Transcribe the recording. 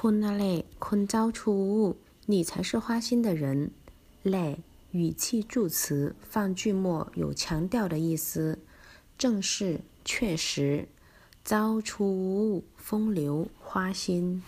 困了嘞，困招出物，你才是花心的人。嘞，语气助词，放句末有强调的意思。正是，确实，招出物，风流，花心。